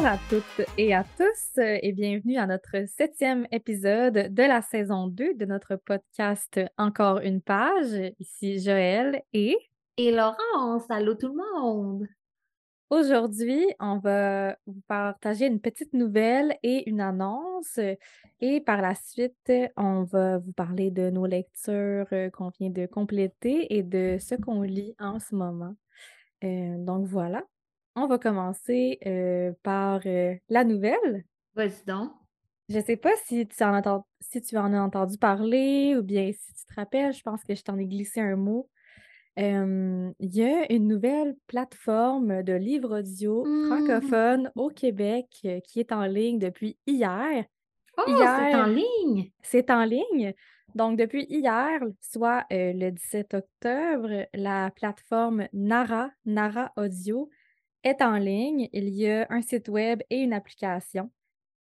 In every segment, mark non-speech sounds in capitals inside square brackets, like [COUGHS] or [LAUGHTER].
Bonjour à toutes et à tous et bienvenue à notre septième épisode de la saison 2 de notre podcast Encore une page. Ici Joël et... Et Laurence, allô tout le monde! Aujourd'hui, on va vous partager une petite nouvelle et une annonce. Et par la suite, on va vous parler de nos lectures qu'on vient de compléter et de ce qu'on lit en ce moment. Euh, donc voilà, on va commencer euh, par la nouvelle. Vas-y donc. Je ne sais pas si tu, en si tu en as entendu parler ou bien si tu te rappelles, je pense que je t'en ai glissé un mot il y a une nouvelle plateforme de livres audio Mmh. francophone au Québec euh, qui est en ligne depuis hier. Oh, c'est en ligne! c'est en ligne. Donc, depuis hier, soit euh, le 17 octobre, la plateforme Nara, Nara Audio, est en ligne. Il y a un site web et une application.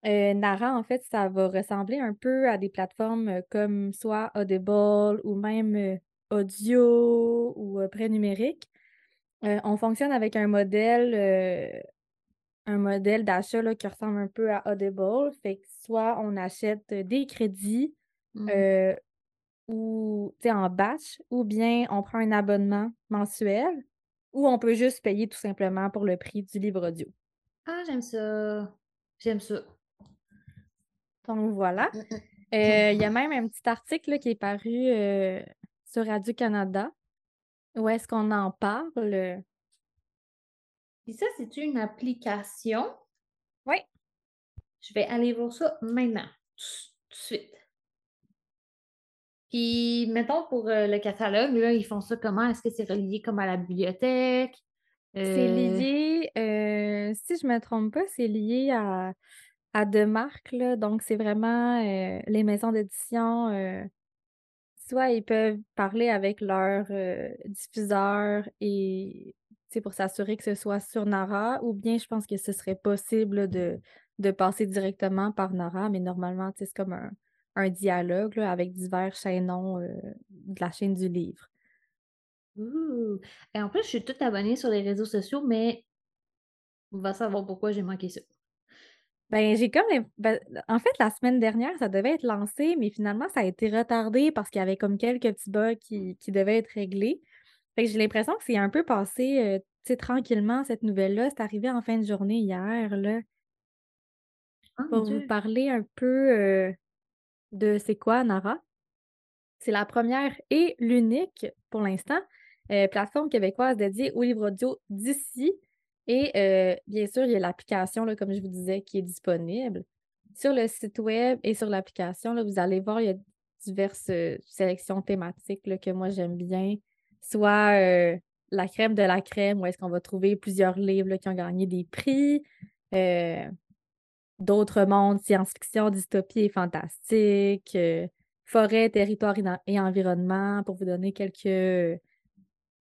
Euh, Nara, en fait, ça va ressembler un peu à des plateformes euh, comme soit Audible ou même euh, Audio ou prêt numérique. Euh, on fonctionne avec un modèle, euh, un modèle d'achat qui ressemble un peu à Audible. Fait que soit on achète des crédits Mmh. ou en batch, ou bien on prend un abonnement mensuel, ou on peut juste payer tout simplement pour le prix du livre audio. Ah, j'aime ça. J'aime ça. Donc voilà. Mmh, mmh. Euh, Il y a même un petit article là, qui est paru euh, sur Radio-Canada. Où est-ce qu'on en parle? Puis ça, c'est une application? Oui. Je vais aller voir ça maintenant, tout tout de suite. Puis, mettons pour euh, le catalogue, là, ils font ça comment? Est-ce que c'est relié comme à la bibliothèque? C'est Euh, lié, euh, si je me trompe pas, c'est lié à, à deux marques, là. Donc, c'est vraiment les maisons d'édition. soit ils peuvent parler avec leurs euh, diffuseurs et pour s'assurer que ce soit sur Nara, ou bien je pense que ce serait possible de, de passer directement par Nara, mais normalement, c'est comme un, un dialogue là, avec divers chaînons euh, de la chaîne du livre. ouh. Et en plus, je suis toute abonnée sur les réseaux sociaux, mais on va savoir pourquoi j'ai manqué ça. Ben, j'ai comme ben, en fait, la semaine dernière, ça devait être lancé, mais finalement, ça a été retardé parce qu'il y avait comme quelques petits bugs qui qui devaient être réglés. Fait que j'ai l'impression que c'est un peu passé, sais, tranquillement cette nouvelle-là. C'est arrivé en fin de journée hier, là. Mon Pour vous parler un peu, heu, de c'est quoi Nara? C'est la première et l'unique, pour l'instant, heu, plateforme québécoise dédiée aux livres audio d'ici et heu, bien sûr, il y a l'application, comme je vous disais, qui est disponible. Sur le site web et sur l'application, vous allez voir, il y a diverses, heu, sélections thématiques, là, que moi j'aime bien. Soit, la crème de la crème, où est-ce qu'on va trouver plusieurs livres, qui ont gagné des prix, d'autres mondes, science-fiction, dystopie et fantastique, heu, forêt, territoire et en et environnement, pour vous donner quelques, heu,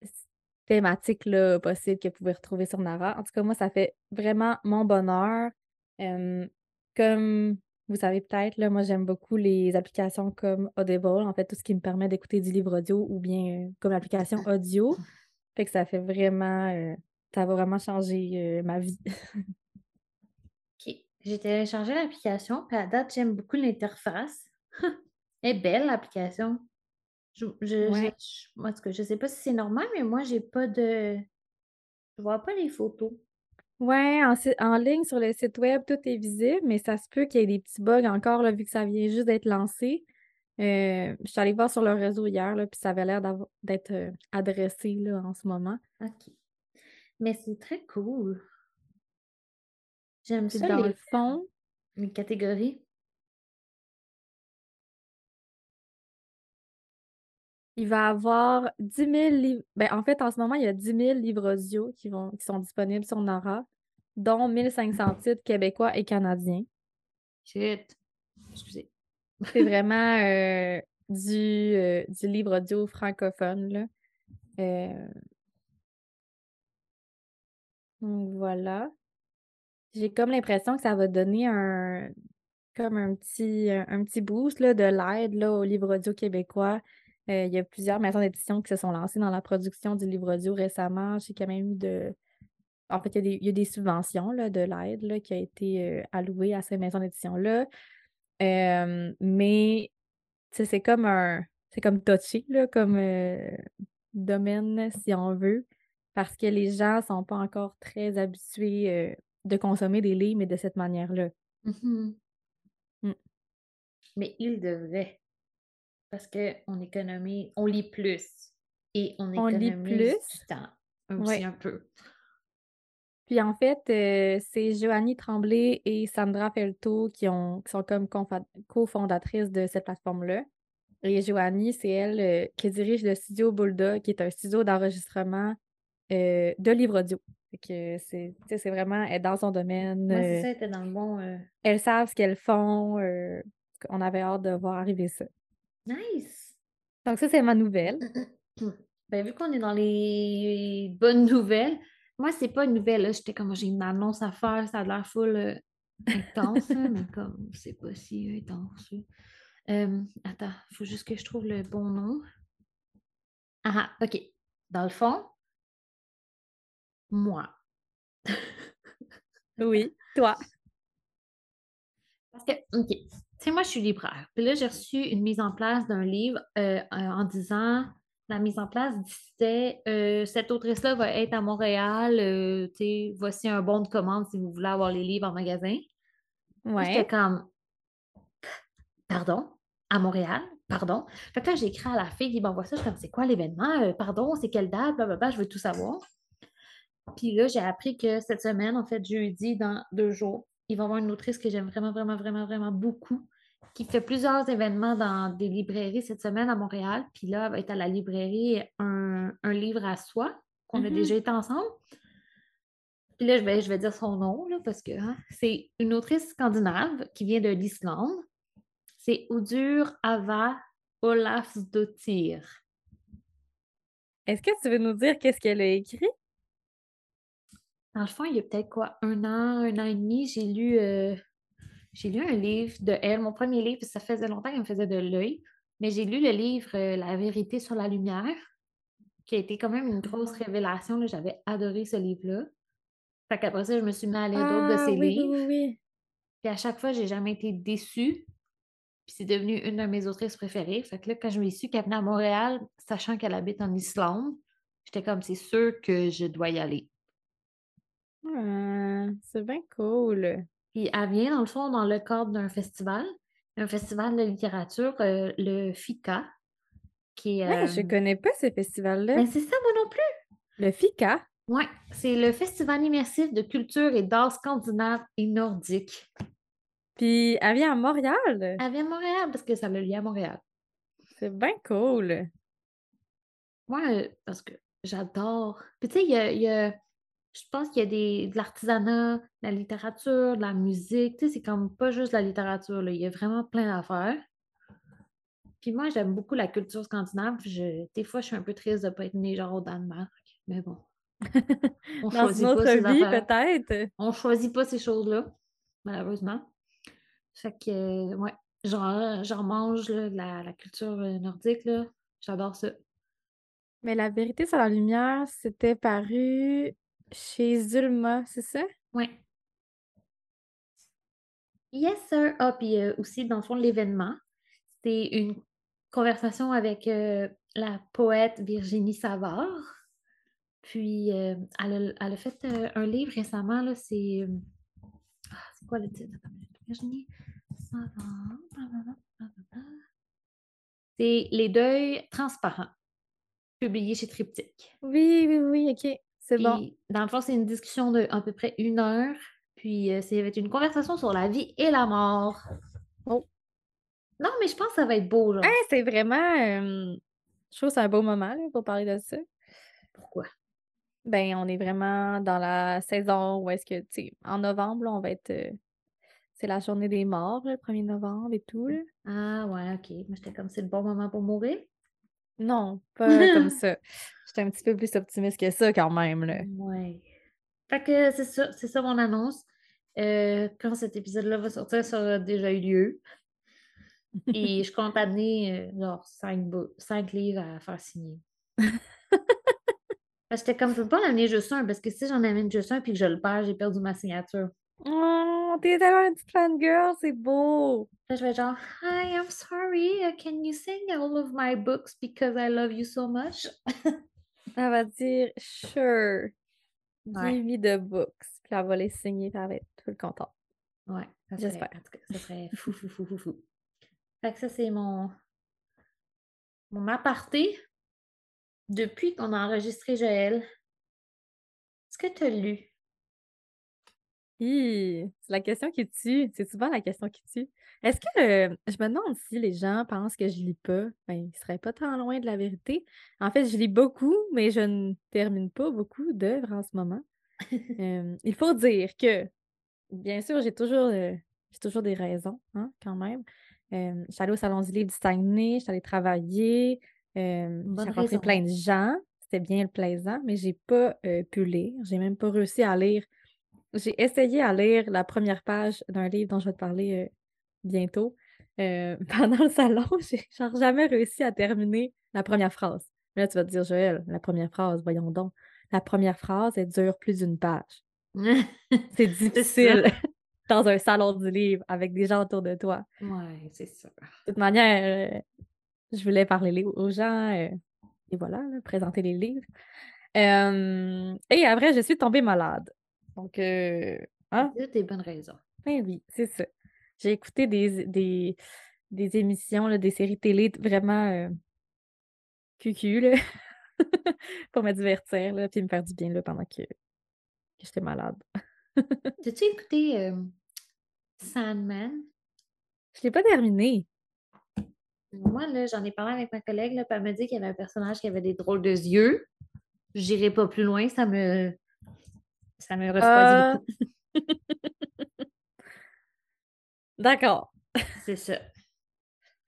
s thématiques, là, possibles que vous pouvez retrouver sur Nara. En tout cas, moi, ça fait vraiment mon bonheur. Comme vous savez peut-être, là, moi, j'aime beaucoup les applications comme Audible, en fait, tout ce qui me permet d'écouter du livre audio ou bien, heu, comme l'application [LAUGHS] audio. Fait que ça fait vraiment, ça va vraiment changer, ma vie. [LAUGHS] J'ai téléchargé l'application, puis à date, j'aime beaucoup l'interface. [LAUGHS] Elle est belle, l'application. Je je Ouais. je moi, en tout cas, je sais pas si c'est normal, mais moi, j'ai pas de je vois pas les photos. Ouais, en en ligne sur le site web, tout est visible, mais ça se peut qu'il y ait des petits bugs encore là, vu que ça vient juste d'être lancé. Heu, je suis allée voir sur leur réseau hier là, puis ça avait l'air d'être, heu, adressé là, en ce moment. OK. Mais c'est très cool. J'aime ça dans les le fond, les catégories. il va avoir 10 000 livres ben, en fait, en ce moment, il y a 10 000 livres audio qui vont qui sont disponibles sur Nara, dont 1 500 titres québécois et canadiens. Shit. Excusez. C'est vraiment, heu, du, heu, du livre audio francophone là. Heu Donc voilà. J'ai comme l'impression que ça va donner un comme un petit un petit boost là, de l'aide là, au livre audio québécois. Heu, il y a plusieurs maisons d'édition qui se sont lancées dans la production du livre audio récemment. Y a même eu de En fait, il y a des il y a des subventions, là, de l'aide, qui a été, heu, allouée à ces maisons d'édition-là. Hem, mais c'est comme un c'est comme touché, comme, domaine, si on veut, parce que les gens sont pas encore très habitués, de consommer des livres, mais de cette manière-là. Mmh Mmh. Mais ils devraient, parce qu'on économise on lit plus et on On lit économise plus? du temps aussi Ouais. un peu. Puis en fait, heu, c'est Joanie Tremblay et Sandra Felto qui ont qui sont comme cofondatrices de cette plateforme-là. Et Joanie, c'est elle, heu, qui dirige le studio Bulldog, qui est un studio d'enregistrement, heu, de livres audio. Que c'est c'est vraiment est dans son domaine, c'est ça, elle était dans le bon, heu elles savent ce qu'elles font, heu, on avait hâte de voir arriver ça. nice! Donc ça, c'est ma nouvelle. [COUGHS] Ben, vu qu'on est dans les bonnes nouvelles, moi, c'est pas une nouvelle, là, j'étais comme: «J'ai une annonce à faire, ça a l'air full, intense, là», mais comme c'est pas si intense. Hem, attends, faut juste que je trouve le bon nom. Ah ah, OK. Dans le fond, moi [LAUGHS] Oui, toi? parce que OK, tu sais, moi, je suis libraire. Puis là, j'ai reçu une mise en place d'un livre, heu, heu, en disant la mise en place disait, heu: «Cette autrice-là va être à Montréal, sais, voici un bon de commande si vous voulez avoir les livres en magasin». Ouais. j'étais comme: «Pardon? À Montréal? Pardon?» fait que là, j'ai écrit à la fille qui m'envoie ça, je suis comme: «C'est quoi l'événement? Pardon, c'est quelle date? Blablabla, je veux tout savoir». Puis là, j'ai appris que cette semaine, en fait, jeudi, dans 2 jours, il va y avoir une autrice que j'aime vraiment, vraiment, vraiment, vraiment beaucoup, qui fait plusieurs événements dans des librairies cette semaine à Montréal. Puis là, elle va être à la librairie Un, un livre à soi, qu'on a Mmh déjà été ensemble. Puis là, je vais, je vais dire son nom, là, parce que hein, c'est une autrice scandinave qui vient de l'Islande. C'est Udur Ava Olafsdottir. Est-ce que tu veux nous dire qu'est-ce qu'elle a écrit? Dans le fond, il y a peut-être quoi, un an, un an et demi, j'ai lu, euh, j'ai lu un livre de elle, mon premier livre, ça faisait longtemps qu'elle me faisait de l'œil, mais j'ai lu le livre euh, La vérité sur la lumière, qui a été quand même une grosse Ah. révélation. là. J'avais adoré ce livre-là. Fait qu'après ça, je me suis mis à lire d'autres de Ah ses oui, livres. oui, oui. Puis à chaque fois, j'ai jamais été déçue. Puis c'est devenu une de mes autrices préférées. Fait que là, quand je me suis qu'elle venait à Montréal, sachant qu'elle habite en Islande, j'étais comme, c'est sûr que je dois y aller. Ah, c'est bien cool. Puis elle vient, dans le fond, dans le cadre d'un festival, un festival de littérature, euh, le FICA, qui est... Hey, je euh, connais pas ce festival-là. Ben c'est ça, moi non plus! Le FICA? Ouais, c'est le festival immersif de culture et d'art scandinave et nordique. Puis elle vient à Montréal? Elle vient de Montréal parce que ça le lie à Montréal. C'est bien cool. Moi, euh, parce que j'adore. Puis tu sais, il y a, il y a- je pense qu'il y a des, de l'artisanat, de la littérature, de la musique. Tu sais, c'est comme pas juste la littérature, là. Il y a vraiment plein d'affaires. Puis moi, j'aime beaucoup la culture scandinave. Je, des fois, je suis un peu triste de ne pas être née genre au Danemark. Mais bon, [LAUGHS] on Dans une choisit pas autre ces vie, peut-être? On choisit pas ces choses-là, malheureusement. Fait que, euh, ouais, genre, j'en mange là, la, la culture euh, nordique, là. J'adore ça. Mais La vérité sur la lumière, c'était paru chez Zulma, c'est ça? Ouais. Yes, sir. Ah, puis euh, aussi, dans le fond, l'événement, c'est une conversation avec euh, la poète Virginie Savard. Puis, euh, elle, a, elle a fait euh, un livre récemment, là, c'est... ah, c'est quoi le titre? Virginie Savard. C'est Les deuils transparents, publié chez Triptyque. Oui, oui, oui, OK. C'est bon. Dans le fond, c'est une discussion de à peu près une heure. Puis, euh, c'est une conversation sur la vie et la mort. Oh. Non, mais je pense que ça va être beau, genre. Hein, c'est vraiment, hem, je trouve que c'est un beau moment, là, pour parler de ça. Pourquoi? Ben, on est vraiment dans la saison où est-ce que, tu sais, en novembre, là, on va être, heu, c'est la journée des morts, là, le 1er novembre et tout, là. Ah ouais, OK. Moi, j'étais comme, c'est le bon moment pour mourir. Non, pas comme [LAUGHS] ça. J'étais un petit peu plus optimiste que ça quand même, là. Ouais. Fait que c'est ça, c'est ça mon annonce. Euh, quand cet épisode-là va sortir, ça aura déjà eu lieu. Et je compte amener euh, genre cinq, livres à faire signer. [LAUGHS] J'étais comme, je peux pas en amener juste un, parce que si j'en amène juste un puis que je le perds, j'ai perdu ma signature. Oh, t'es tellement une petite fangirl, c'est beau! Là, je vais genre, Hi, I'm sorry, uh, can you sing all of my books because I love you so much? [LAUGHS] Elle va dire Sure, Ouais. give me the books. Puis elle va les signer, puis elle va être toute contente. Ouais, ça serait, J'espère. en tout cas, ça serait fou, fou, fou, fou, fou. Fait que ça, c'est mon, mon aparté depuis qu'on a enregistré Joël. Est-ce que tu as lu? Hi, c'est la question qui tue. C'est souvent la question qui tue. Est-ce que euh, je me demande si les gens pensent que je lis pas? Ben, ils seraient pas tant loin de la vérité. En fait, je lis beaucoup, mais je ne termine pas beaucoup d'œuvres en ce moment. [LAUGHS] Euh, il faut dire que, bien sûr, j'ai toujours, euh, j'ai toujours des raisons, hein, quand même. Je suis allée au Salon du Livre du Saguenay, je suis allée travailler, j'ai rencontré plein de gens, c'était bien plaisant, mais j'ai pas pu lire. J'ai même pas réussi à lire. J'ai essayé à lire la première page d'un livre dont je vais te parler euh, bientôt. Euh, [LAUGHS] pendant le salon, [LAUGHS] j'ai genre jamais réussi à terminer la première phrase. Là, tu vas te dire, Joël, la première phrase, voyons donc. La première phrase, elle dure plus d'une page. [LAUGHS] C'est difficile dans un salon du livre avec des gens autour de toi. Ouais, c'est sûr. De toute manière, euh, je voulais parler aux gens euh, et voilà, là, présenter les livres. Et après, je suis tombée malade. Donc, euh, hein? Des bonnes raisons. Ben oui, c'est ça. J'ai écouté des, des, des émissions, là, des séries télé vraiment euh, cucu, là, [LAUGHS] pour me divertir, là, puis me faire du bien là, pendant que, que j'étais malade. [LAUGHS] T'as-tu écouté euh, Sandman? Je l'ai pas terminé. Moi, là, j'en ai parlé avec ma collègue, là, puis elle m'a dit qu'il y avait un personnage qui avait des drôles de yeux. J'irai pas plus loin, ça me. Ça me refroidit Euh, beaucoup. [LAUGHS] D'accord. C'est ça.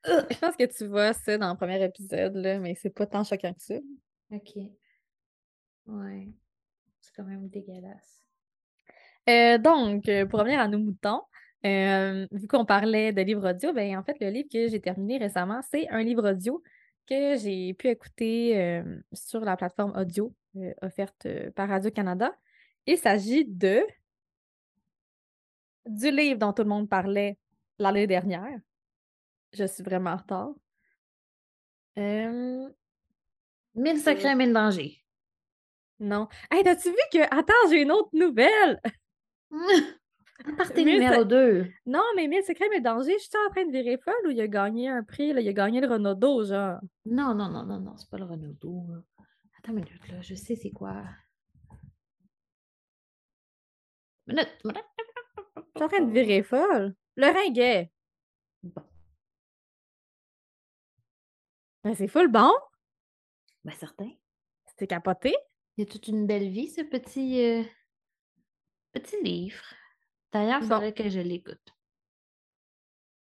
Je pense que tu vois ça dans le premier épisode, là, mais c'est pas tant choquant que ça. OK. Ouais. C'est quand même dégueulasse. Euh, donc, euh, pour revenir à nos moutons, euh, vu qu'on parlait de livres audio, ben, en fait, le livre que j'ai terminé récemment, c'est un livre audio que j'ai pu écouter euh, sur la plateforme audio offerte par Radio-Canada. Il s'agit de du livre dont tout le monde parlait l'année dernière. Je suis vraiment en retard. Euh, Mille secrets, mille dangers. non. Hey, t'as-tu vu que. Attends, j'ai une autre nouvelle! [LAUGHS] Partez Mille numéro 2. Non, mais Mille secrets, mille dangers, je suis en train de virer folle ou il a gagné un prix, là, il a gagné le Renaudot, genre? Non, non, non, non, non, c'est pas le Renaudot. là. Attends une minute, là, je sais c'est quoi. Minute, minute. Je suis en train de virer folle. Le ringuet. Bon, Ben, c'est full bon. ben certain. C'était capoté. Il y a toute une belle vie, ce petit, euh, petit livre. D'ailleurs, il Bon. faudrait que je l'écoute.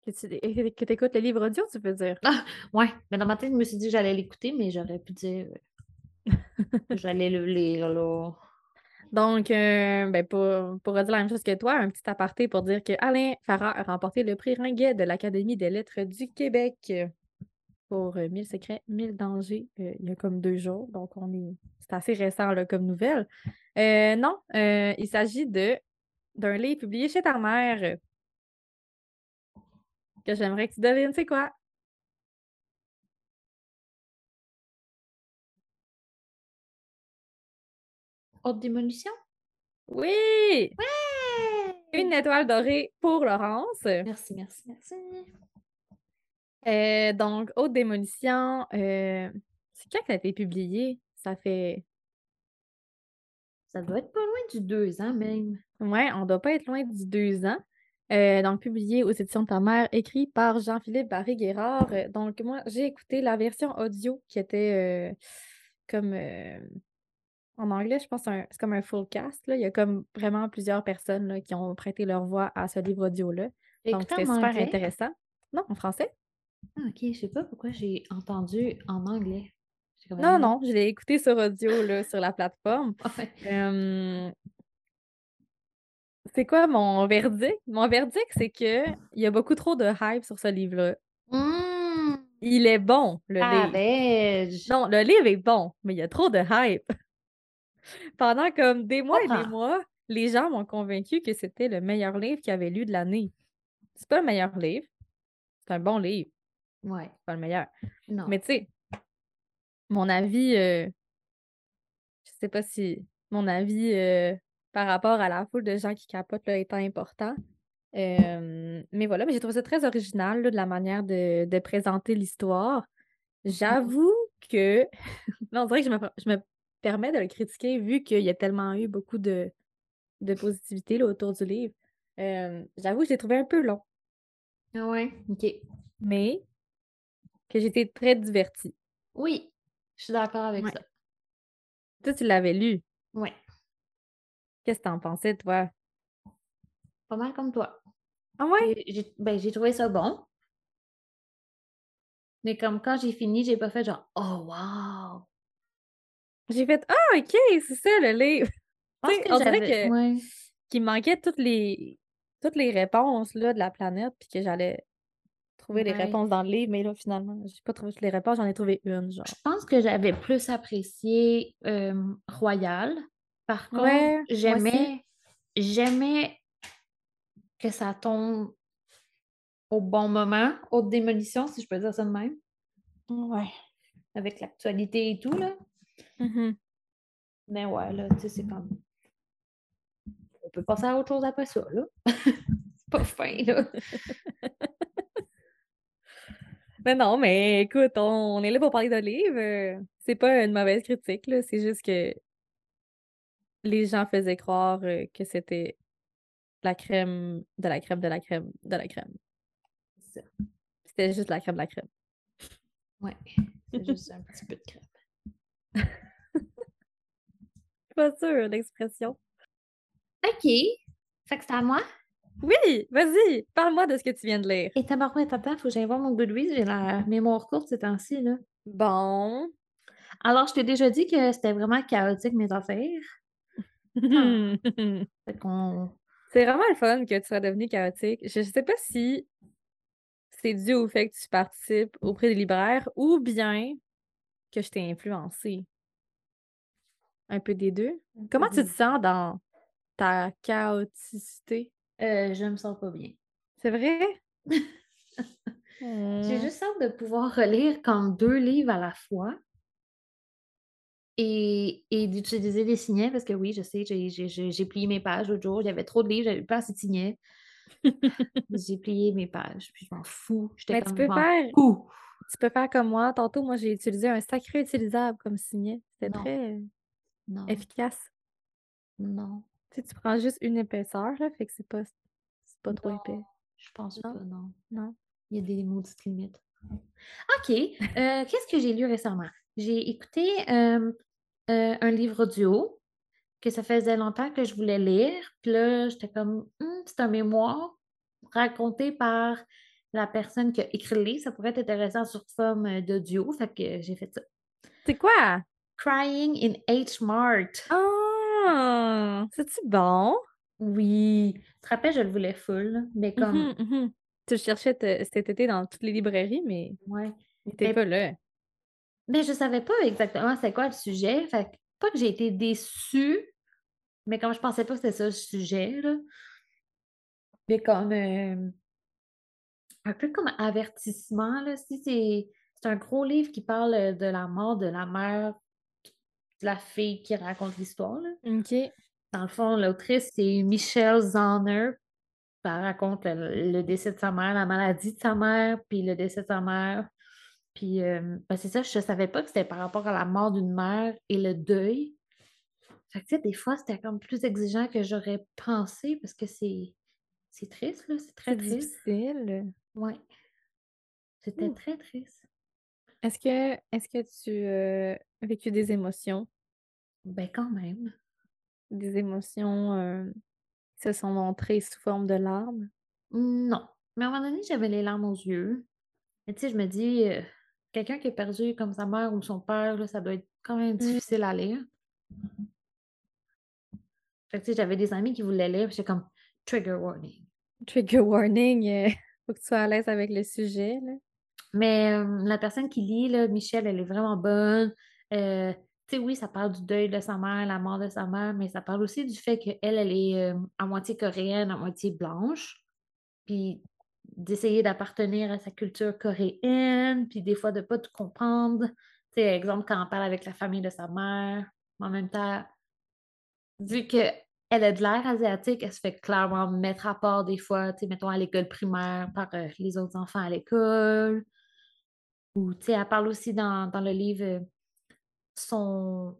Que tu que écoutes le livre audio, tu veux dire? Ouais, mais dans ma tête, je me suis dit que j'allais l'écouter, mais j'aurais pu dire euh, que [LAUGHS] j'allais le lire, là. Donc, euh, ben, pour, pour redire la même chose que toi, un petit aparté pour dire que Alain Farah a remporté le prix Ringuet de l'Académie des lettres du Québec euh, pour euh, 1000 secrets, 1000 dangers, euh, il y a comme deux jours. Donc, on est c'est assez récent comme nouvelle. Euh, non, euh, il s'agit de d'un livre publié chez ta mère euh, que j'aimerais que tu devines, c'est quoi? Haute démolition? Oui! Ouais! Une étoile dorée pour Laurence. Merci, merci, merci. Euh, donc, Haute démolition, euh, c'est quand qu'elle a été publiée? Ça fait. Ça doit être pas loin du deux ans même. Ouais, on doit pas être loin du deux ans. Euh, donc, publié aux éditions de ta mère, écrit par Jean-Philippe Barry-Guérard. Donc, moi, j'ai écouté la version audio qui était comme. En anglais, je pense que c'est comme un full cast. Là. Il y a comme vraiment plusieurs personnes là, qui ont prêté leur voix à ce livre audio-là. Donc, c'était super anglais? intéressant. Non, en français? Ah, ok, je sais pas pourquoi j'ai entendu en anglais. Non, non, je l'ai écouté sur audio là, sur la plateforme. [LAUGHS] Ouais. Euh, c'est quoi mon verdict? Mon verdict, c'est que il y a beaucoup trop de hype sur ce livre-là. Mmh, Il est bon, le ah, livre. Non, le livre est bon, mais il y a trop de hype. Pendant comme des mois et des Comprends. mois, les gens m'ont convaincu que c'était le meilleur livre qu'ils avaient lu de l'année. C'est pas le meilleur livre, c'est un bon livre, Ouais. c'est pas le meilleur. Non. Mais tu sais, mon avis, heu, je sais pas si mon avis, heu, par rapport à la foule de gens qui capotent là étant important. Hem, mais voilà, mais j'ai trouvé ça très original là, de la manière de de présenter l'histoire. J'avoue que [LAUGHS] là, on dirait que je me je me permets de le critiquer vu qu'il y a tellement eu beaucoup de de positivité là, autour du livre. Hem, j'avoue que je l'ai trouvé un peu long, Ah ouais? OK. mais que été très divertie. Oui, je suis d'accord avec Ouais. ça. Toi, tu l'avais lu? Ouais, Qu'est-ce que tu en pensais, toi? pas mal comme toi. Ah ouais? J'ai ben, j'ai trouvé ça bon. Mais comme quand j'ai fini, j'ai pas fait genre: «Oh wow!» J'ai fait: «Ah OK, c'est ça le livre!» Que on dirait ouais. qu'il manquait toutes les toutes les réponses là, de la planète, puis que j'allais trouver les réponses dans le livre, mais là, finalement, j'ai pas trouvé toutes les réponses, j'en ai trouvé une, genre. Je pense que j'avais plus apprécié, Royal. Par contre, Ouais, j'aimais j'aimais que ça tombe au bon moment, Haute démolition, si je peux dire ça de même, Ouais. avec l'actualité et tout là. Mmh Mais ouais, là, tu sais, c'est comme on peut passer à autre chose après ça, là. [LAUGHS] C'est pas fin, là. [LAUGHS] Mais non, mais écoute, on est là pour parler de livres, heu, c'est pas une mauvaise critique, là, c'est juste que les gens faisaient croire, heu, que c'était la crème de la crème de la crème de la crème. C'est ça. C'était juste la crème de la crème. Ouais, [LAUGHS] c'est juste un petit peu de crème. [LAUGHS] Pas sûr l'expression. OK. Fait que c'est à moi? Oui, vas-y, parle-moi de ce que tu viens de lire. Et tabarouette, attends, faut que j'aille voir mon Goodreads, j'ai la mémoire courte ces temps-ci, là. Bon. Alors, je t'ai déjà dit que c'était vraiment chaotique, mes affaires. Ah. [LAUGHS] Fait qu'on C'est vraiment le fun que tu sois devenue chaotique. Je sais pas si c'est dû au fait que tu participes auprès des libraires ou bien que je t'ai influencée? Un peu des 2. Comment tu te sens dans ta chaoticité? Heu, je me sens pas bien. C'est vrai? [LAUGHS] J'ai Mmh. juste hâte de pouvoir relire comme 2 livres à la fois et et d'utiliser des signets parce que oui, je sais, j'ai j'ai j'ai j'ai plié mes pages l'autre jour, il y avait trop de livres, j'avais pas assez de signets. [LAUGHS] J'ai plié mes pages, puis je m'en fous. J'étais Mais tu comme: peux «Je m'en faire fous!» Tu peux faire comme moi. Tantôt, moi, j'ai utilisé un sacré utilisable comme signet. C'était très, non, efficace. non, Tu sais, tu prends juste une épaisseur, là, fait que c'est pas c'est pas trop épais. je pense Non? pas, non. Non? Il y a des maudites limites. OK, heu, qu'est-ce que j'ai lu récemment? J'ai écouté, heu, un livre audio que ça faisait longtemps que je voulais lire, puis là, j'étais comme: «Mmh, c'est un mémoire raconté par la personne qui a écrit le livre, ça pourrait être intéressant sur forme, heu, d'audio», fait que j'ai fait ça. C'est quoi? Crying in H Mart. Ah! C'est-tu bon? Oui, tu te rappelles, je le voulais full, mais comme Mmh mh, mmh Tu cherchais te cet été dans toutes les librairies, mais ouais, mais pas là. mais je savais pas exactement c'était quoi le sujet, fait que pas que j'ai été déçue, mais comme je pensais pas que c'était ça le sujet, là. Mais comme, hem, un peu comme avertissement, là, si c'est c'est un gros livre qui parle, heu, de la mort de la mère de la fille qui raconte l'histoire, là. OK. Dans le fond, l'autrice, c'est Michelle Zauner. Elle raconte le le décès de sa mère, la maladie de sa mère, puis le décès de sa mère. Puis, hem, ben, c'est ça, je savais pas que c'était par rapport à la mort d'une mère et le deuil. Fait que, tu sais, des fois, c'était comme plus exigeant que j'aurais pensé parce que c'est c'est triste, là, c'est très C'est triste. difficile. Ouais. C'était Ouh. très triste. Est-ce que est-ce que tu as vécu des émotions? Ben, quand même. Des émotions, heu, qui se sont montrées sous forme de larmes? Non. Mais à un moment donné, j'avais les larmes aux yeux. Mais tu sais, je me dis, heu, quelqu'un qui a perdu comme sa mère ou son père, là, ça doit être quand même Mmh. difficile à lire. Fait que tu sais, j'avais des amis qui voulaient lire, puis j'étais comme: «Trigger warning». Trigger warning, faut que tu sois à l'aise avec le sujet, là. Mais, la personne qui lit, là, Michelle, elle est vraiment bonne. Heu, tu sais, oui, ça parle du deuil de sa mère, la mort de sa mère, mais ça parle aussi du fait qu'elle, elle est euh, à moitié coréenne, à moitié blanche. Puis d'essayer d'appartenir à sa culture coréenne, puis des fois de pas tout comprendre. Tu sais, exemple, quand on parle avec la famille de sa mère, en même temps, vu qu'elle a de l'air asiatique, elle se fait clairement mettre à part des fois, tu sais, mettons à l'école primaire par euh, les autres enfants à l'école. Ou, tu sais, elle parle aussi dans, dans le livre euh, son,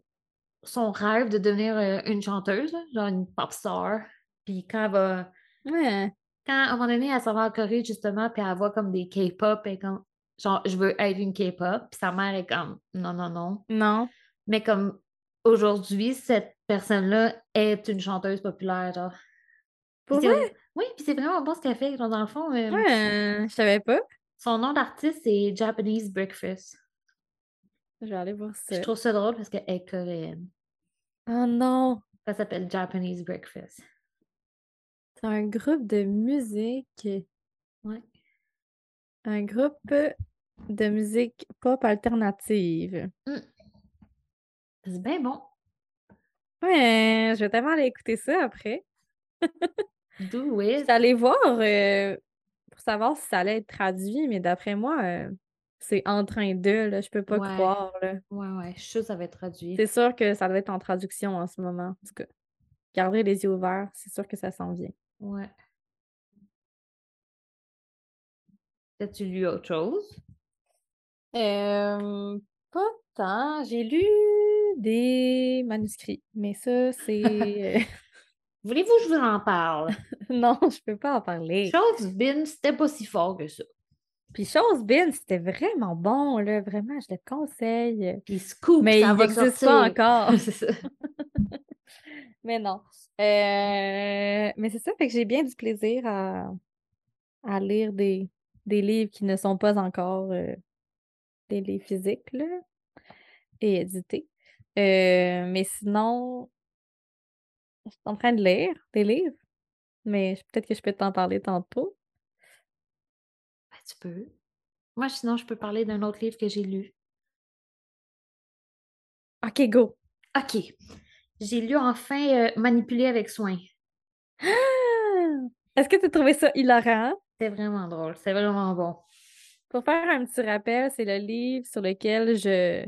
son rêve de devenir euh, une chanteuse, là, genre une pop star. Puis quand elle va. Ouais. Quand à un moment donné, elle s'en va en Corée, justement, puis elle voit comme des K-pop, et comme. Genre, je veux être une K-pop. Puis sa mère est comme, non, non, non. Non. Mais comme aujourd'hui, cette personne-là est une chanteuse populaire, genre. Pour vrai? Oui, puis c'est vraiment bon ce qu'elle fait. Genre, dans le fond, euh, Ouais, je savais pas. son nom d'artiste, c'est Japanese Breakfast. Je vais aller voir ça. Je trouve ça drôle parce qu'elle est coréenne. Oh non! Ça s'appelle Japanese Breakfast. C'est un groupe de musique. Ouais. Un groupe de musique pop alternative. C'est bien bon. Ouais, je vais tellement aller écouter ça après. Do [LAUGHS] Je it. allée voir euh, pour savoir si ça allait être traduit, mais d'après moi, euh, c'est en train de, là, je peux pas Ouais. croire, là. Ouais, ouais, je suis sûre que ça va être traduit. C'est sûr que ça doit être en traduction en ce moment. En tout cas, gardez les yeux ouverts, c'est sûr que ça s'en vient. Ouais. As-tu lu autre chose? Euh, pas tant. J'ai lu des manuscrits, mais ça, c'est. [LAUGHS] Voulez-vous que je vous en parle? [LAUGHS] non, je peux pas en parler. Chose Bin, c'était pas si fort que ça. Puis Chose Bin, c'était vraiment bon, là. Vraiment, je le conseille. Puis Scoop, Mais ça il n'existe pas encore. [LAUGHS] c'est ça. Mais non. Euh, mais c'est ça, fait que j'ai bien du plaisir à, à lire des, des livres qui ne sont pas encore euh, des livres physiques, là, et édités. Euh, mais sinon, je suis en train de lire des livres, mais je- peut-être que je peux t'en parler tantôt. Ben, tu peux. Moi, sinon, je peux parler d'un autre livre que j'ai lu. OK, go! OK. J'ai lu enfin euh, Manipuler avec soin. Ah! Est-ce que tu as trouvé ça hilarant? C'est vraiment drôle. C'est vraiment bon. Pour faire un petit rappel, c'est le livre sur lequel je,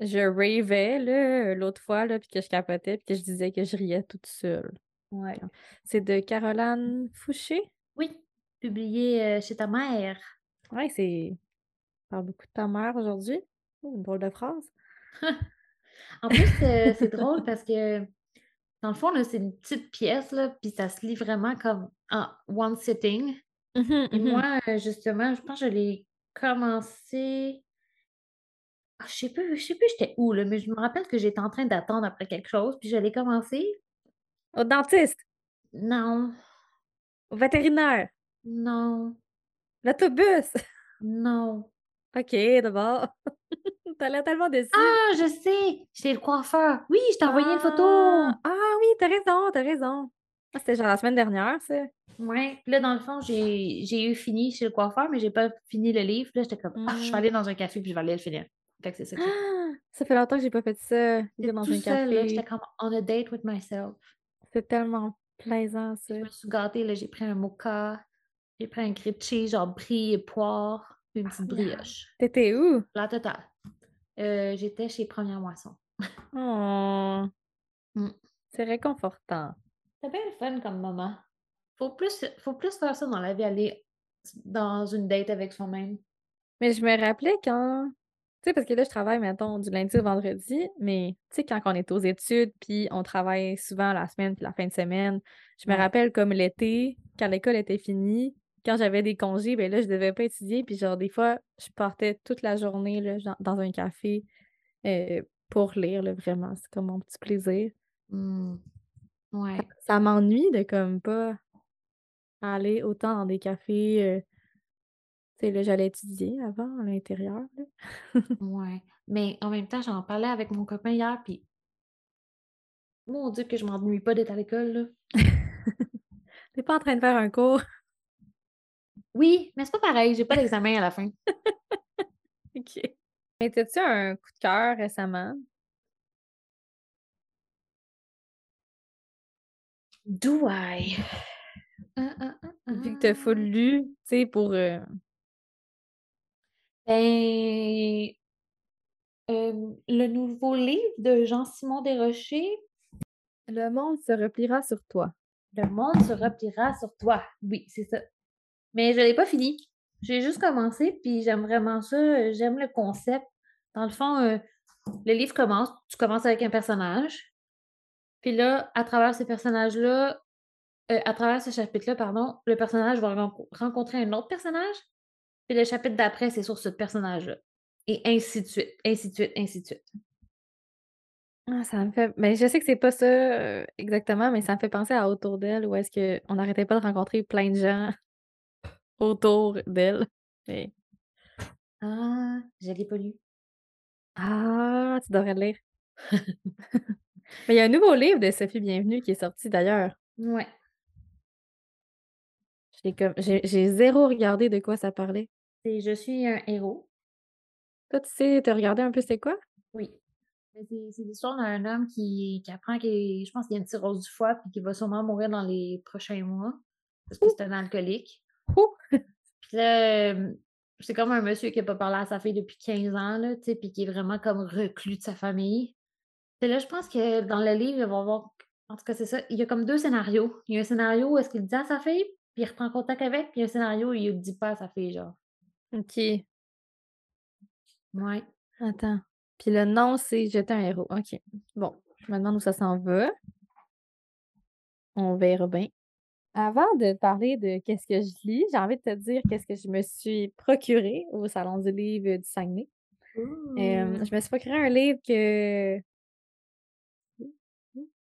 je ravais là, l'autre fois, là, puis que je capotais, puis que je disais que je riais toute seule. Ouais. C'est de Caroline Fouché? Oui. Publié euh, chez ta mère. Ouais, c'est. On parle beaucoup de ta mère aujourd'hui. Oh, une drôle de phrase. [LAUGHS] En plus, euh, c'est drôle [LAUGHS] parce que, dans le fond, là, c'est une petite pièce, là, puis ça se lit vraiment comme en one sitting. Mhm, Et mhm. moi, euh, justement, je pense que je l'ai commencé. Ah, je sais plus, je sais plus j'étais où, là, mais je me rappelle que j'étais en train d'attendre après quelque chose, puis je l'ai commencé. Au dentiste, Non, au vétérinaire, non, l'autobus? non. OK, d'abord. [LAUGHS] T'as l'air tellement déçue. Ah, je sais! Chez le coiffeur. Oui, je t'ai envoyé une photo. Ah, ah oui, t'as raison, t'as raison. Ah, C'était genre la semaine dernière, ça. Puis là, dans le fond, j'ai eu fini chez le coiffeur, mais j'ai pas fini le livre. Là, j'étais comme, ah, je vais aller dans un café, puis je vais aller le finir. Fait que c'est ça. Ah, ça fait longtemps que j'ai pas fait ça. Dans tout un café. J'étais comme on a date with myself. C'est tellement plaisant, ça. Je me suis gâtée, là, j'ai pris un mocha, j'ai pris un grilled cheese, genre brie et poire, une petite brioche. T'étais où? La totale. Euh, J'étais chez Première Moisson. Oh, Mm. c'est réconfortant. C'était bien le fun comme moment. Faut plus, faut plus faire ça dans la vie, aller dans une date avec soi-même. Mais je me rappelais quand. Sais, parce que là, je travaille, mettons, du lundi au vendredi, mais tu sais, quand on est aux études, puis on travaille souvent la semaine puis la fin de semaine, je me rappelle comme l'été, quand l'école était finie, quand j'avais des congés, ben là, je devais pas étudier, puis genre, des fois, je partais toute la journée, là, dans un café euh, pour lire, là, vraiment. C'est comme mon petit plaisir. Hmm. Ouais. Ça m'ennuie de comme pas aller autant dans des cafés. euh, tu là, j'allais étudier avant à l'intérieur. [LAUGHS] ouais. Mais en même temps, j'en parlais avec mon copain hier, puis mon Dieu, que je m'ennuie pas d'être à l'école, là. [LAUGHS] T'es pas en train de faire un cours. Oui, mais c'est pas pareil, j'ai pas d'examen à la fin. [LAUGHS] OK. Mais t'as-tu un coup de cœur récemment? Do I? Vu que t'as ah, ah, ah, full lu, tu sais, pour euh, ben, euh, le nouveau livre de Jean-Simon Desrochers, Le monde se repliera sur toi. Le monde se repliera sur toi. Oui, c'est ça. Mais je l'ai pas fini. J'ai juste commencé, puis j'aime vraiment ça. J'aime le concept. Dans le fond, euh, le livre commence, tu commences avec un personnage. Puis là, à travers ces personnages-là, euh, à travers ce chapitre-là, pardon, le personnage va ren- rencontrer un autre personnage. Puis le chapitre d'après, c'est sur ce personnage-là. Et ainsi de suite, ainsi de suite, ainsi de suite. Ah, ça me fait. Mais je sais que c'est pas ça euh, exactement, mais ça me fait penser à Autour d'elle, où est-ce qu'on n'arrêtait pas de rencontrer plein de gens [LAUGHS] autour d'elle. Mais- Ah, je l'ai pas lu. Ah, tu devrais le lire. [LAUGHS] Mais il y a un nouveau livre de Sophie Bienvenue qui est sorti d'ailleurs. Ouais. J'ai comme j'ai j'ai zéro regardé de quoi ça parlait. C'est Je suis un héros. Toi, tu sais, t'as regardé un peu c'est quoi? Oui. Mais C'est l'histoire d'un homme qui, qui apprend qu'il je pense qu'il y a une cirrhose du foie puis qu'il va sûrement mourir dans les prochains mois parce que c'est un alcoolique. Ouh! Puis là, c'est comme un monsieur qui n'a pas parlé à sa fille depuis 15 ans, là, tu sais, puis qui est vraiment comme reclus de sa famille. Puis là, je pense que dans le livre, il va y avoir. En tout cas, c'est ça. Il y a comme deux scénarios. Il y a un scénario où est-ce qu'il dit à sa fille, puis il reprend contact avec, puis il y a un scénario où il le dit pas à sa fille, genre. OK. Ouais. Attends. Puis le nom, c'est J'étais un héros. OK. Bon, je me demande où ça s'en va. On verra bien. Avant de parler de qu'est-ce que je lis, j'ai envie de te dire qu'est-ce que je me suis procuré au Salon du livre du Saguenay. Euh, je me suis procuré un livre que.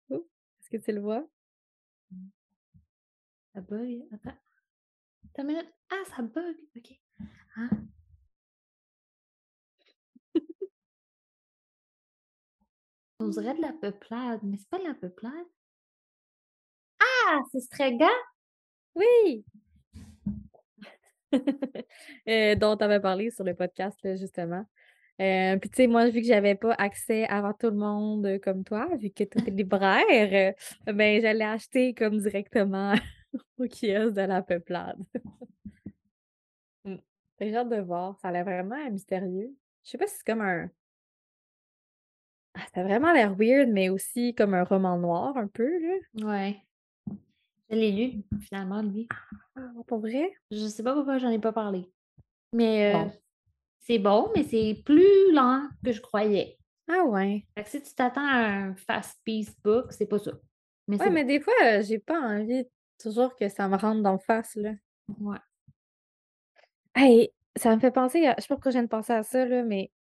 Est-ce que tu le vois? Ça bug. Attends. Attends une minute. Ah, ça bug. OK. Ah. On dirait de la peuplade, mais c'est pas de la peuplade. Ah, c'est Strega? Oui! [LAUGHS] Euh, dont tu avais parlé sur le podcast, là, justement. Euh, puis, tu sais, moi, vu que j'avais pas accès avant tout le monde euh, comme toi, vu que toi, t'es [LAUGHS] libraire, euh, ben, j'allais acheter comme directement [LAUGHS] au kiosque de la peuplade. J'ai hâte de voir. Ça a l'air vraiment mystérieux. Je sais pas si c'est comme un. Ah, ça a vraiment l'air weird, mais aussi comme un roman noir, un peu, là. Ouais. Je l'ai lu, finalement, lui. Ah, pour vrai? Je sais pas pourquoi j'en ai pas parlé. Mais euh, Bon. c'est bon, mais c'est plus lent que je croyais. Ah, ouais. Fait que si tu t'attends à un fast-paced book, c'est pas ça. Mais Ouais, mais des fois, euh, j'ai pas envie toujours que ça me rentre dans le face, là. Ouais. Hey, ça me fait penser à je sais pas pourquoi je viens de penser à ça, là, mais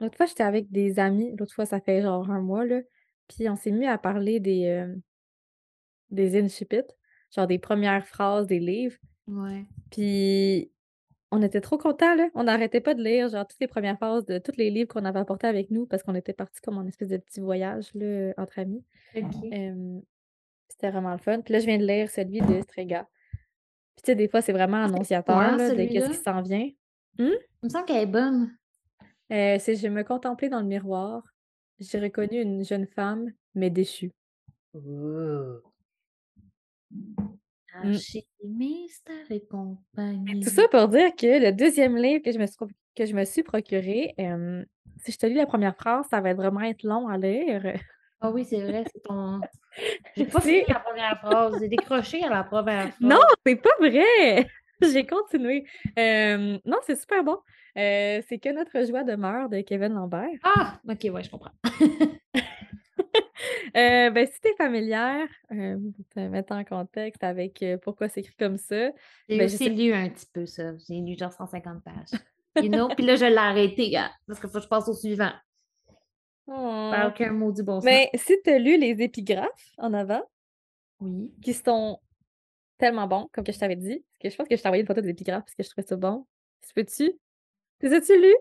l'autre fois, j'étais avec des amis. L'autre fois, ça fait genre un mois, là. Puis on s'est mis à parler des, euh, des incipits, genre des premières phrases des livres. Ouais. Puis on était trop contents, là. On n'arrêtait pas de lire, genre, toutes les premières phrases de tous les livres qu'on avait apportés avec nous parce qu'on était partis comme en espèce de petit voyage, là, entre amis. OK. Hem, c'était vraiment le fun. Puis là, je viens de lire celui de Strega. Puis tu sais, des fois, c'est vraiment annonciateur, quoi, là, de qu'est-ce qui s'en vient. Il me semble qu'elle est bonne. Heu, c'est Je me contemplais dans le miroir. J'ai reconnu une jeune femme, mais déchue. Oh. Mmh. Archie, mystère et compagnie. Tout ça pour dire que le deuxième livre que je me suis que je me suis procuré, si je te lis la première phrase, ça va être vraiment être long à lire. Ah oui, c'est vrai, c'est ton. J'ai pas fini la première phrase. J'ai décroché à la première phrase. non, c'est pas vrai! [LAUGHS] J'ai continué. Hem, non, c'est super bon. Heu, c'est Que notre joie demeure de Kevin Lambert. Ah! OK, ouais, je comprends. Heu, [LAUGHS] ben, si tu es familière, pour te mettre en contexte avec, pourquoi c'est écrit comme ça, J'ai ben, aussi lu un petit peu ça. J'ai lu genre 150 pages. You know? Puis là, je l'ai arrêté, gars, parce qu'il faut que je passe au suivant. Oh! aucun maudit bon sens. Mais si tu as lu les épigraphes en avant, Oui. qui sont tellement bons, comme que je t'avais dit, parce que je pense que je t'ai envoyé une photo des épigraphes parce que je trouvais ça bon. Se peut-tu? Les as-tu lus?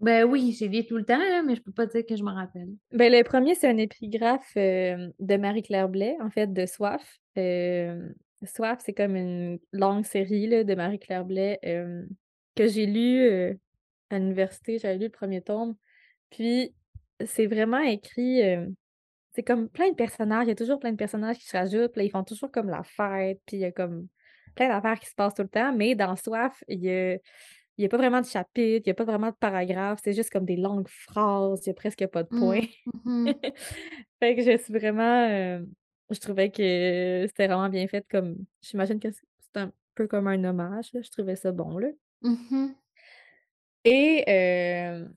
Ben oui, j'ai lu tout le temps, là, mais je peux pas dire que je m'en rappelle. Ben, le premier c'est un épigraphe, hem, de Marie-Claire Blais, en fait, de Soif. Hem, Soif, c'est comme une longue série, là, de Marie-Claire Blais, hem, que j'ai lu, à l'université. J'avais lu le premier tome. Puis c'est vraiment écrit, c'est comme plein de personnages, il y a toujours plein de personnages qui se rajoutent, puis là, ils font toujours comme la fête, puis il y a comme plein d'affaires qui se passent tout le temps, mais dans Soif, il y a il y a pas vraiment de chapitre, il y a pas vraiment de paragraphe, c'est juste comme des longues phrases, il y a presque pas de points. Mmh. Mmh [LAUGHS] Fait que je suis vraiment, je trouvais que c'était vraiment bien fait comme j'imagine que c'est un peu comme un hommage, là, je trouvais ça bon, là Mmh et hem,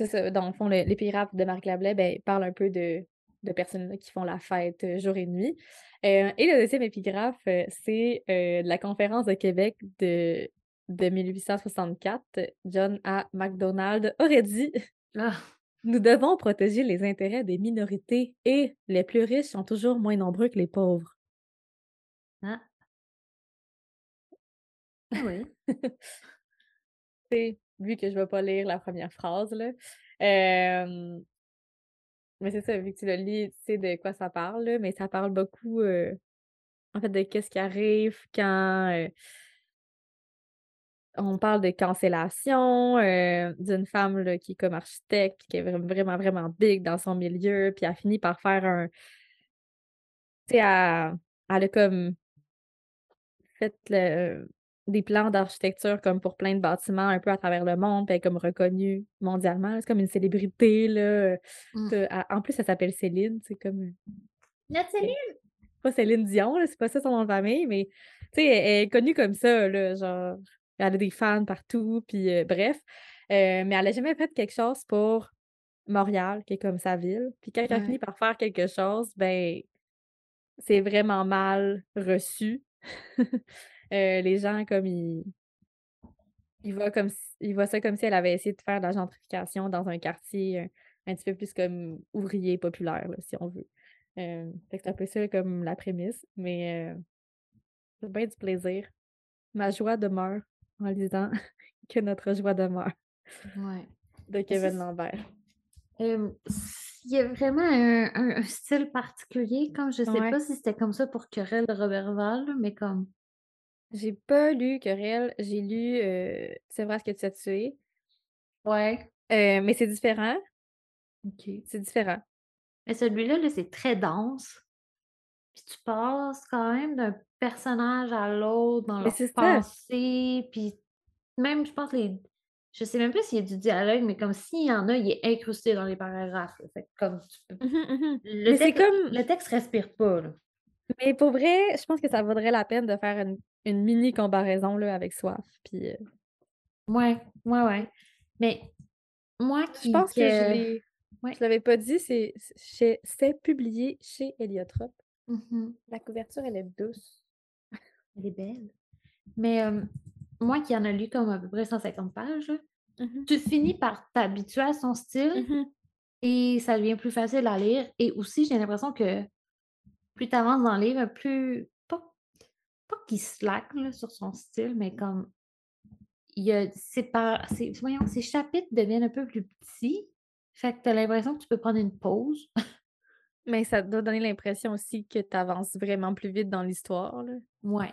c'est ça, dans le fond, le l'épigraphe de Marc Lablais, ben, parle un peu de de personnes, qui font la fête, heu, jour et nuit, heu et le deuxième épigraphe, heu, c'est, de la conférence de Québec de de 1864. John A. Macdonald aurait dit: Ah! «Nous devons protéger les intérêts des minorités et les plus riches sont toujours moins nombreux que les pauvres». Ah! [LAUGHS] Ah oui. Tu vu que je vais pas lire la première phrase, là, mais c'est ça, vu que tu le lis, tu sais de quoi ça parle, mais ça parle beaucoup, en fait, de qu'est-ce qui arrive quand, on parle de cancellation, d'une femme, là, qui est comme architecte, qui est vraim vraiment, vraiment big dans son milieu, puis elle finit par faire un tu sais, elle elle a comme fait le des plans d'architecture comme pour plein de bâtiments un peu à travers le monde, puis elle est comme reconnue mondialement. C'est comme une célébrité, là, Mmh. en plus, elle s'appelle Céline, c'est comme, c'est Nathalie! pas Céline Dion, c'est pas ça son nom de famille, mais tu sais, elle elle est connue comme ça, là, genre, elle a des fans partout, puis heu, bref, heu, mais elle a jamais fait quelque chose pour Montréal, qui est comme sa ville. Puis quand elle finit Ouais, par faire quelque chose, ben, c'est vraiment mal reçu. [LAUGHS] Heu, les gens comme ils ils voient comme s ils voient ça comme si elle avait essayé de faire de la gentrification dans un quartier, un petit peu plus comme ouvrier populaire, là, si on veut. Que c'est un peu ça comme la prémisse, mais heu, j'ai bien du plaisir. Ma joie demeure en lisant [LAUGHS] que notre joie demeure ouais. [LAUGHS] de c'est Kevin Lambert. Il y a vraiment un un un style particulier, comme je sais Ouais, pas si c'était comme ça pour Querelle de Roberval, là, mais comme j'ai pas lu Querelle, j'ai lu, heu, C'est vrai ce que tu as tué, ouais, mais c'est différent, OK. c'est différent. Mais celui-là, là, c'est très dense, puis tu passes quand même d'un personnage à l'autre dans leur pensée, puis même je pense les je sais même pas s'il y a du dialogue, mais comme s'il y en a, il est incrusté dans les paragraphes. Fait comme tu peux Mmh mh, mmh le Mais texte comme le texte respire pas, là. Mais pour vrai, je pense que ça vaudrait la peine de faire une une mini comparaison là avec Soif, puis, heu, Ouais, ouais, ouais. Mais moi je qui pense que je que je ouais. l'avais pas dit, c'est c'est chez c'est publié chez Héliotrope. Mmh La couverture, elle est douce. Elle est belle. Mais, moi qui en a lu comme à peu près 150 pages, Mmh mh. tu finis par t'habituer à son style Mmh et ça devient plus facile à lire et aussi j'ai l'impression que plus tu avances dans le livre, plus pas qu'il slack là sur son style, mais comme il y a c'est par voyons, ses chapitres deviennent un peu plus petits, fait que tu as l'impression que tu peux prendre une pause. Mais ça doit donner l'impression aussi que tu avances vraiment plus vite dans l'histoire. Ouais,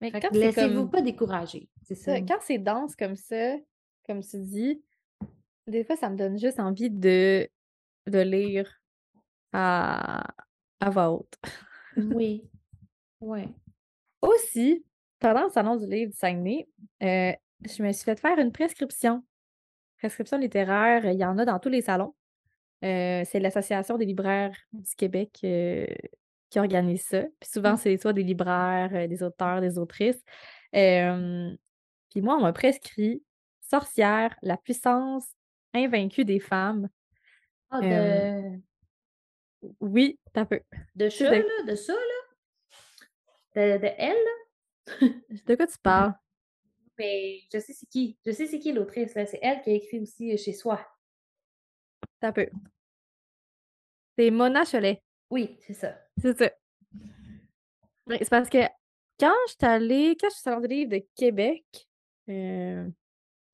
Mais fait quand laissez-vous comme pas décourager, c'est ça. ça, quand c'est dense comme ça, comme tu dis, des fois, ça me donne juste envie de de lire à à voix haute. Oui, ouais. Aussi, pendant le salon du livre du Saguenay, heu, je me suis fait faire une prescription. Prescription littéraire, il y en a dans tous les salons. Heu, c'est l'Association des libraires du Québec, heu, qui organise ça. Puis souvent, Mmh. c'est soit des libraires, des auteurs, des autrices. Puis moi, on m'a prescrit Sorcière, la puissance invaincue des femmes. Ah de oui, tu un peu. de de là, de ça là? De de elle? [LAUGHS] de quoi tu parles? Mais je sais c'est qui. Je sais c'est qui l'autrice, là. C'est elle qui a écrit aussi, heu, Chez soi. Un peu. C'est Mona Chollet, Oui, c'est ça. c'est ça. Oui, c'est parce que quand j'étais allée quand je suis au salon du livre de Québec, heu,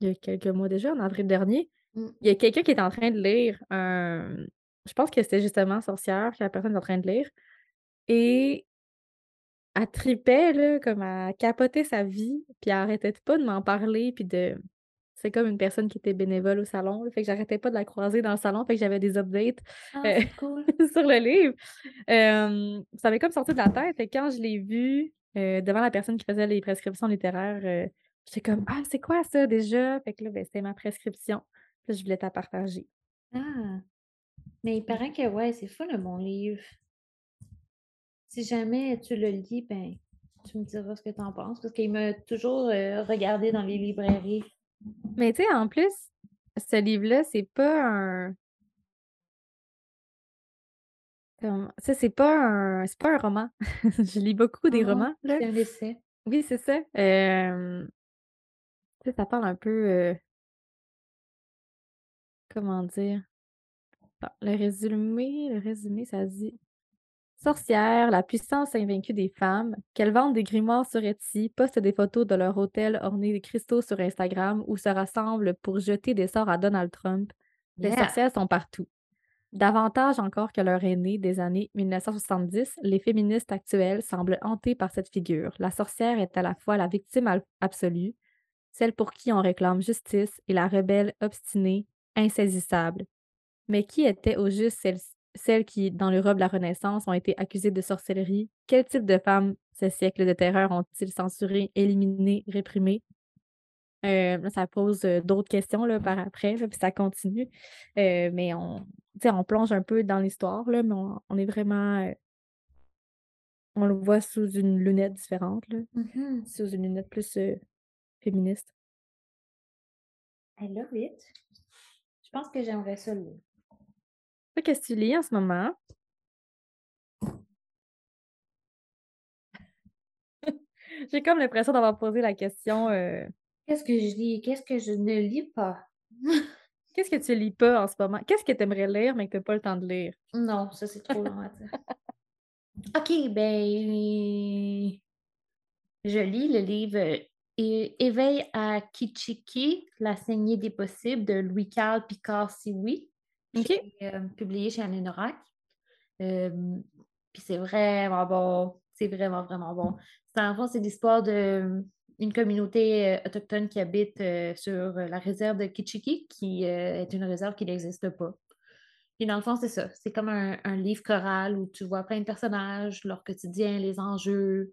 il y a quelques mois déjà, en avril dernier, Mmh. il y a quelqu'un qui était en train de lire un je pense que c'était justement Sorcière que la personne est en train de lire et elle tripait là, comme elle capotait sa vie, puis elle arrêtait pas de m'en parler puis de c'est comme une personne qui était bénévole au salon, là, fait que j'arrêtais pas de la croiser dans le salon, fait que j'avais des updates, Ah, cool. [LAUGHS] sur le livre. Ça m'est comme sorti de la tête, que quand je l'ai vu, heu, devant la personne qui faisait les prescriptions littéraires, heu, j'étais comme: «Ah, c'est quoi ça déjà?» fait que là, ben, c'était ma prescription, puis je voulais te la partager. Ah! Mais il paraît que ouais, c'est fun un bon livre. Si jamais tu le lis, ben, tu me diras ce que tu en penses parce qu'il m'a toujours, heu, regardée dans les librairies. Mais tu sais, en plus, ce livre-là, c'est pas un comme sais, c'est pas un c'est pas un roman. [LAUGHS] Je lis beaucoup Ah des non, romans, c'est un essai. Oui, c'est ça. Hem, tu sais, ça parle un peu, heu, comment dire? Bon, le résumé le résumé, ça dit: «Sorcière, la puissance invaincue des femmes, qu'elles vendent des grimoires sur Etsy, postent des photos de leur hôtel orné de cristaux sur Instagram ou se rassemblent pour jeter des sorts à Donald Trump, les Yeah! sorcières sont partout. Davantage encore que leur aînée des années 1970, les féministes actuelles semblent hantées par cette figure. La sorcière est à la fois la victime absolue, celle pour qui on réclame justice, et la rebelle obstinée, insaisissable. Mais qui était au juste celles, qui, dans l'Europe de la Renaissance, ont été accusées de sorcellerie? Quel type de femmes ces siècles de terreur ont-ils censuré, éliminé, réprimé? Là, ça pose, heu, d'autres questions, là, par après, là, puis ça continue. Heu, mais on on plonge un peu dans l'histoire, là, mais on on est vraiment, on le voit sous une lunette différente, là, Mhm. sous une lunette plus, féministe. I love it. Je pense que j'aimerais ça lire. Toi, qu'est-ce que tu lis en ce moment? [LAUGHS] J'ai comme l'impression d'avoir posé la question, heu: Qu'est-ce que je lis? Qu'est-ce que je ne lis pas? [LAUGHS] «Qu'est-ce que tu lis pas en ce moment?» Qu'est-ce que tu aimerais lire, mais que tu pas le temps de lire? Non, ça c'est trop long à dire. [LAUGHS] OK, ben, je lis le livre euh, É Éveil à Kichiki, La saignée des possibles de Louis-Carl Picard-Sioui, chez, Euh, publié chez Alain Norac. Euh, puis c'est vraiment bon. C'est vraiment, vraiment bon. C'est en fond, c'est l'histoire d'une communauté euh, autochtone qui habite euh, sur euh, la réserve de Kichiki, qui euh, est une réserve qui n'existe pas. Puis dans le fond, c'est ça. C'est comme un, un livre choral où tu vois plein de personnages, leur quotidien, les enjeux.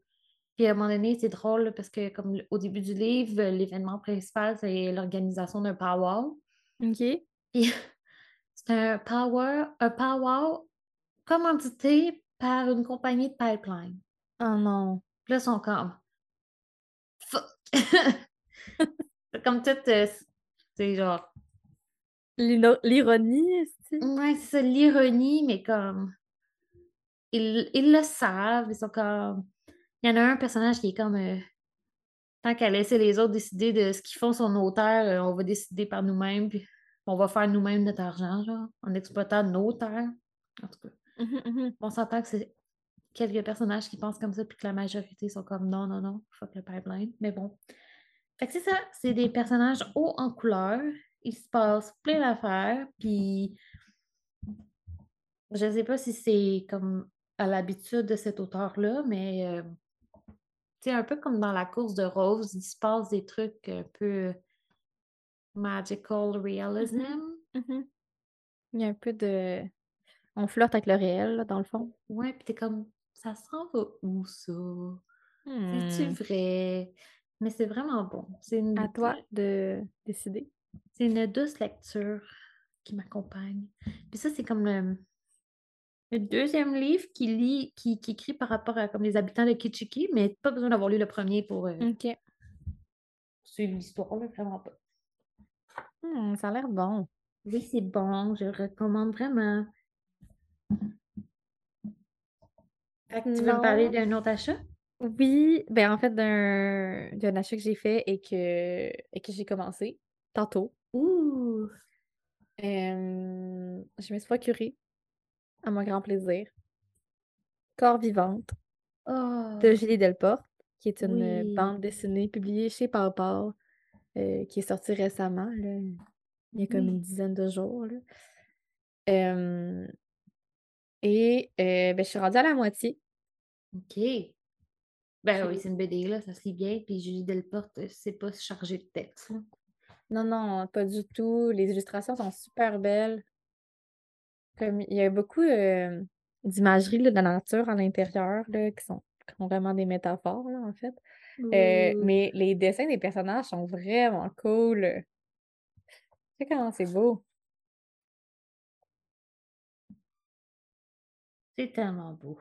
Puis à un moment donné, c'est drôle parce que comme au début du livre, euh, l'événement principal, c'est l'organisation d'un powwow. OK. Puis un power, un powwow commandité par une compagnie de pipeline. Oh non. Puis là, ils sont comme fuck. C'est [LAUGHS] comme tout, euh, c'est genre, l'ironie, est-ce ouais, c'est ça, l'ironie, mais comme, ils, ils le savent, ils sont comme, il y en a un personnage qui est comme, euh, tant qu'à laisser les autres décider de ce qu'ils font sur nos terres, euh, on va décider par nous-mêmes, puis on va faire nous-mêmes notre argent, genre, en exploitant nos terres. En tout cas, Mmh mh, mmh on s'entend que c'est quelques personnages qui pensent comme ça, puis que la majorité sont comme non, non, non, fuck le pipeline. Mais bon. Fait que c'est ça, c'est des personnages hauts en couleur. Il se passe plein d'affaires, puis je sais pas si c'est comme à l'habitude de cet auteur-là, mais euh, tu sais, un peu comme dans la course de Rose, il se passe des trucs un peu magical realism. Mmh Mmh Il y a un peu de on flirte avec le réel, là, dans le fond. Ouais, puis t'es comme, ça s'en va où ça? C'est-tu Mmh. vrai? Mais c'est vraiment bon. C'est À une, toi de décider. c'est une douce lecture qui m'accompagne. Puis ça, c'est comme le, le deuxième livre qui lit, qui, qui écrit par rapport à comme les habitants de Kichiki, mais pas besoin d'avoir lu le premier pour euh, OK. suivre l'histoire, là, vraiment pas. Mmh, ça a l'air bon. Oui, c'est bon, je le recommande vraiment. Fait que tu veux me parler Non. d'un autre achat? Oui, ben, en fait, d'un d'un achat que j'ai fait et que et que j'ai commencé tantôt. Ouh! Je me suis procuré, à mon grand plaisir, Corps vivante de Oh! Julie Delporte, qui est une, Oui! bande dessinée publiée chez Paw heu, qui est sortie récemment, là, il y a comme une dizaine de jours, là. Et heu, ben, je suis rendue à la moitié. OK. Ben oui, c'est une BD, là, ça se lit bien, puis Julie Delporte, euh, c'est pas chargé de texte, là. Non, non, pas du tout. Les illustrations sont super belles. Comme il y a beaucoup, heu, d'imagerie, de la nature à l'intérieur, là, qui sont qui sont vraiment des métaphores, là, en fait. Heu, Ouh, mais les dessins des personnages sont vraiment cool. Tu sais comment c'est beau? c'est tellement beau.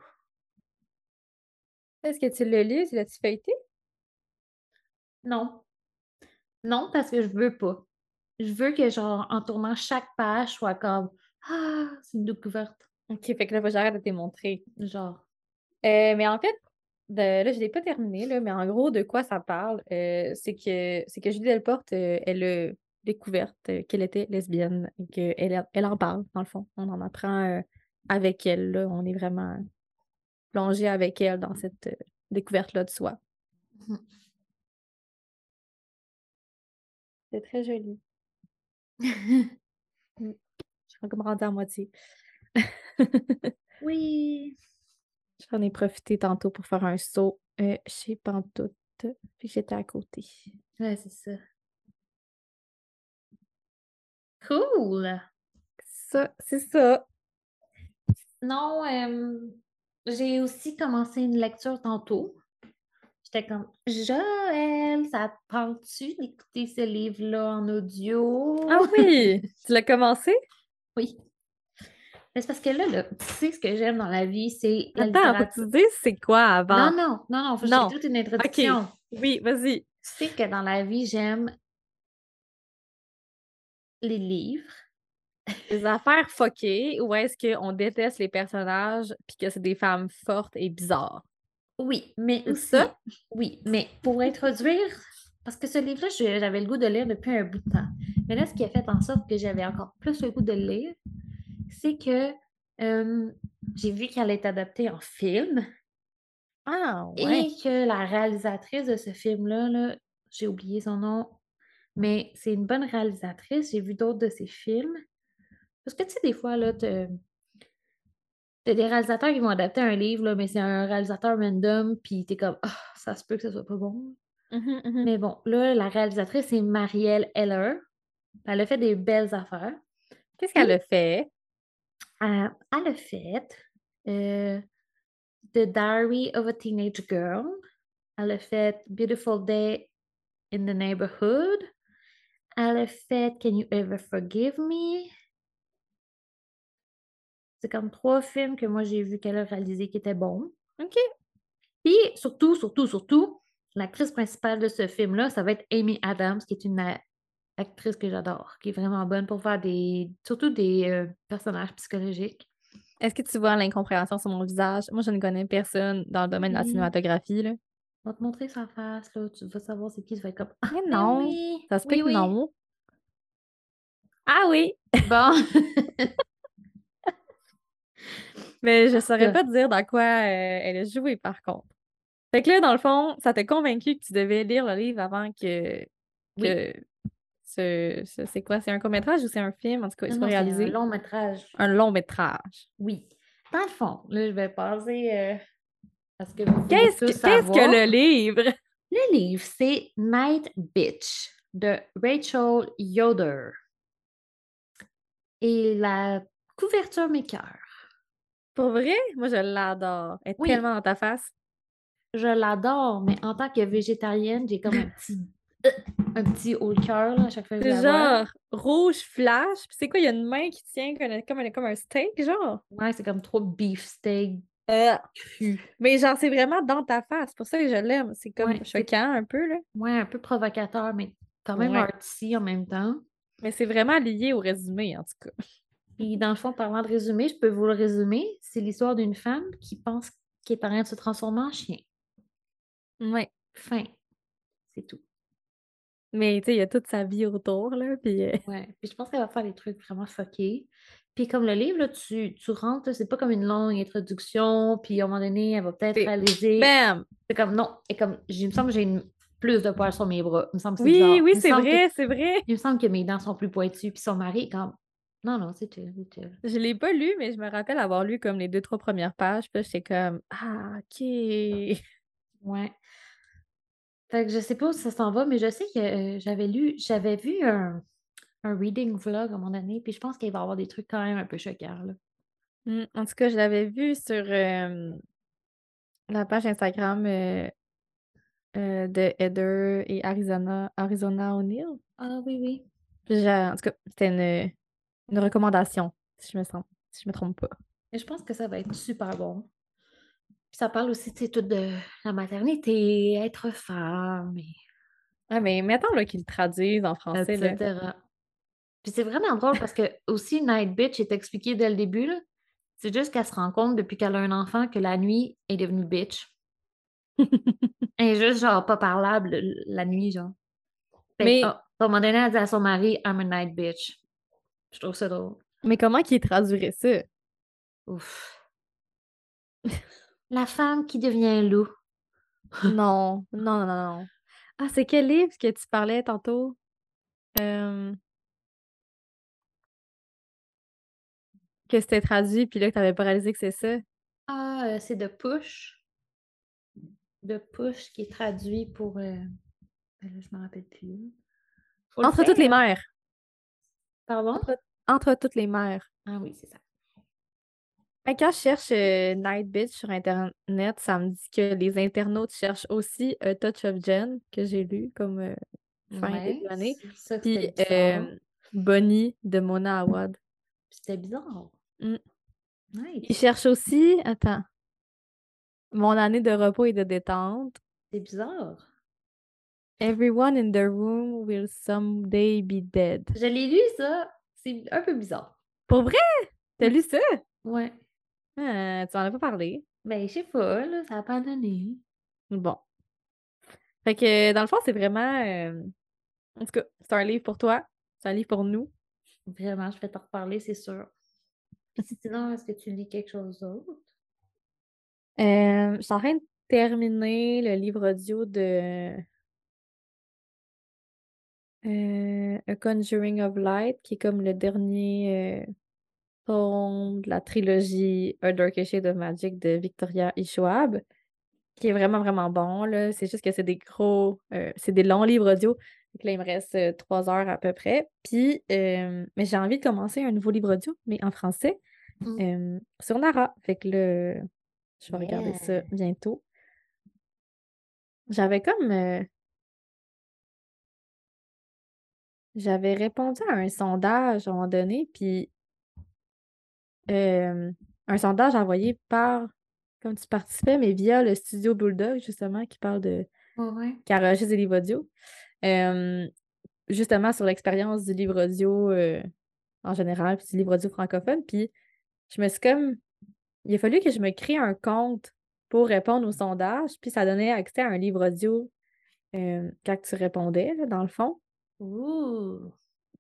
Est-ce que tu l'as lu? Tu l'as-tu feuilleté? Non, non, parce que je veux pas. Je veux que, genre, en tournant chaque page, soit comme: «Ah, c'est une découverte», OK, fait que là, j'arrête de te montrer. genre. Heu, mais en fait, de là, je l'ai pas terminé, là, mais en gros, de quoi ça parle, heu, c'est que c'est que Julie Delporte, heu, elle a découverte, heu, qu'elle était lesbienne et qu'elle elle en parle, dans le fond. On en apprend, avec elle, là. On est vraiment plongé avec elle dans cette, découverte-là de soi. C'est très joli. [LAUGHS] Je suis rendue à moitié. Oui. [LAUGHS] J'en ai profité tantôt pour faire un saut, heu, chez Pantoute, puis j'étais à côté. Ouais, c'est ça. Cool! Ça, c'est ça. Non, hem, j'ai aussi commencé une lecture tantôt. J'étais comme: «Joël, ça te tente-tu d'écouter ce livre-là en audio?» Ah oui! Tu l'as commencé? Oui. Mais c'est parce que là là, tu sais ce que j'aime dans la vie, c'est Attends, faut que tu littérature. dises c'est quoi avant? Non, non, non, non, faut que Non. toute une introduction. Oui, vas-y. Tu sais que dans la vie, j'aime les livres. Des affaires fuckées ou est-ce qu'on déteste les personnages puis que c'est des femmes fortes et bizarres? Oui, mais aussi ça? oui, mais pour introduire parce que ce livre-là, j'avais le goût de lire depuis un bout de temps. Mais là, ce qui a fait en sorte que j'avais encore plus le goût de le lire, c'est que, j'ai vu qu'elle est adaptée en film Ah ouais. et que la réalisatrice de ce film-là, là, j'ai oublié son nom, mais c'est une bonne réalisatrice. J'ai vu d'autres de ses films. Parce que tu sais, des fois, là, tu as des réalisateurs qui vont adapter un livre, là, mais c'est un réalisateur random, puis tu es comme: «Ah, ça se peut que ça soit pas bon». Mmh mh, Mais bon, là, la réalisatrice, c'est Marielle Heller. Elle a fait des belles affaires. Qu'est-ce qu'elle a fait? Elle elle a fait, heu, The Diary of a Teenage Girl. Elle a fait Beautiful Day in the Neighborhood. Elle a fait Can You Ever Forgive Me? C'est comme 3 films que moi j'ai vus qu'elle a réalisés qui étaient bons. OK. Puis surtout, surtout, surtout, l'actrice principale de ce film-là, ça va être Amy Adams, qui est une a actrice que j'adore, qui est vraiment bonne pour faire des surtout des, heu, personnages psychologiques. Est-ce que tu vois l'incompréhension sur mon visage? Moi, je ne connais personne dans le domaine de la cinématographie, là. Je vais te montrer sa face, là, tu vas savoir c'est qui, tu vas être comme: [LAUGHS] «Ah, Mais non, oui, ça se peut oui, que oui». non. Ah oui! Bon. [LAUGHS] Mais je saurais pas te dire dans quoi, heu, elle a joué par contre. Fait que là, dans le fond, ça t'a convaincu que tu devais lire le livre avant que. Que ce ce c'est quoi? C'est un court-métrage ou c'est un film? En tout cas, il Non, soit non, c'est un long métrage. Un long-métrage. Oui. Dans le fond, là, je vais passer, heu, à ce que vous Qu'est-ce que le livre? Le livre, c'est Night Bitch de Rachel Yoder. Et la couverture m'écoeure. Pour vrai? Moi, je l'adore. Elle est Oui. tellement dans ta face. Je l'adore, mais en tant que végétarienne, j'ai comme un [LAUGHS] petit euh, un petit haut le cœur, là, à chaque fois que la genre rouge flash, puis c'est quoi? Il y a une main qui tient comme un comme un comme un steak, genre? Ouais, c'est comme trop beefsteak Euh, mais genre, c'est vraiment dans ta face, c'est pour ça que je l'aime. C'est comme Ouais, choquant un peu, là. ouais, un peu provocateur, mais quand même Ouais. artsy en même temps. Mais c'est vraiment lié au résumé, en tout cas. Puis dans le fond, parlant de résumé, je peux vous le résumer. C'est l'histoire d'une femme qui pense qu'elle est en train de se transformer en chien. Ouais. Fin. C'est tout. Mais tu sais, il y a toute sa vie autour, là, puis heu [LAUGHS] Ouais. Puis je pense qu'elle va faire des trucs vraiment fuckés. Puis comme le livre, là, tu, tu rentres, c'est pas comme une longue introduction, puis à un moment donné, elle va peut-être réaliser. bam! C'est comme non. Et comme il me semble que j'ai une- plus de poils sur mes bras. Il me semble que c'est Oui, bizarre. oui, c'est que- vrai, c'est vrai! Il me semble que mes dents sont plus pointues. Puis son mari est comme non, non, c'est tout, tout. Je l'ai pas lu, mais je me rappelle avoir lu comme les 2-3 premières pages, puis j'étais comme: «Ah, OK!» Ouais. Fait que je sais pas où ça s'en va, mais je sais que euh, j'avais lu, j'avais vu un, un reading vlog à un moment donné, puis je pense qu'il va y avoir des trucs quand même un peu choquants, là. Mmh, en tout cas, je l'avais vu sur, hem, la page Instagram, heu, de Heather et Arizona Arizona O'Neil. Ah oui, oui. Puis en tout cas, c'était une, une recommandation, si je me sens si je me trompe pas. Et je pense que ça va être super bon. Puis ça parle aussi, tu sais, tout de la maternité, être femme, et Ah mais mettons là qu'ils le traduisent en français là. etc. Puis c'est vraiment drôle parce que aussi Night Bitch est expliqué dès le début, là. C'est juste qu'elle se rend compte depuis qu'elle a un enfant que la nuit est devenue bitch. [LAUGHS] Elle est juste genre pas parlable la nuit, genre. Fait Mais- ah, à un moment donné, elle dit à son mari, I'm a night bitch. Je trouve ça drôle. Mais comment qu'ils traduiraient ça? Ouf. La femme qui devient loup. [LAUGHS] Non, non, non, non, non. Ah, c'est quel livre que tu parlais tantôt? Hem que c'était traduit, puis là, que tu avais pas réalisé que c'est ça? Ah, euh, c'est de Push. De Push qui est traduit pour. euh, ben là, je me rappelle plus. Faut le Entre toutes les mers. Pardon? Entre toutes les mers. Ah oui, c'est ça. Ben, quand je cherche, heu, Night Bitch sur internet, ça me dit que les internautes cherchent aussi A Touch of Jen, que j'ai lu comme, heu, fin Ouais, début d'année, puis, Bonnie de Mona Awad. C'était bizarre. Mmh. Nice. Ils cherchent aussi attends. Mon année de repos et de détente. C'est bizarre. Everyone in the room will someday be dead. Je l'ai lu, ça. C'est un peu bizarre. Pour vrai? Tu as Ouais. lu ça? Ouais. Ah, tu en as pas parlé. Ben, je sais pas, là, ça a pas donné. Bon. Fait que, dans le fond, c'est vraiment, hem, en tout cas, c'est un livre pour toi, c'est un livre pour nous. Vraiment, je vais t'en reparler, c'est sûr. Puis sinon, est-ce que tu lis quelque chose d'autre? Hem, je suis en train de terminer le livre audio de heu, A Conjuring of Light, qui est comme le dernier, de la trilogie A Darker Shade of Magic de Victoria. Schwab, qui est vraiment, vraiment bon. C'est juste que c'est des gros, heu, c'est des longs livres audio. Que là, il me reste, heu, 3 heures à peu près. Puis, hem, mais j'ai envie de commencer un nouveau livre audio, mais en français, Mmh. sur Nara. Fait que là, je vais regarder ça bientôt. J'avais comme, j'avais répondu à un sondage à un moment donné, puis hem, un sondage envoyé par comme tu participais, mais via le studio Bulldog, justement, qui parle de Ouais, ouais. qui enregistre des livres audio. Hem, justement sur l'expérience du livre audio, heu, en général, puis du livre audio francophone. Puis je me suis comme il a fallu que je me crée un compte pour répondre au sondage, puis ça donnait accès à un livre audio, quand tu répondais, là, dans le fond. Ouh!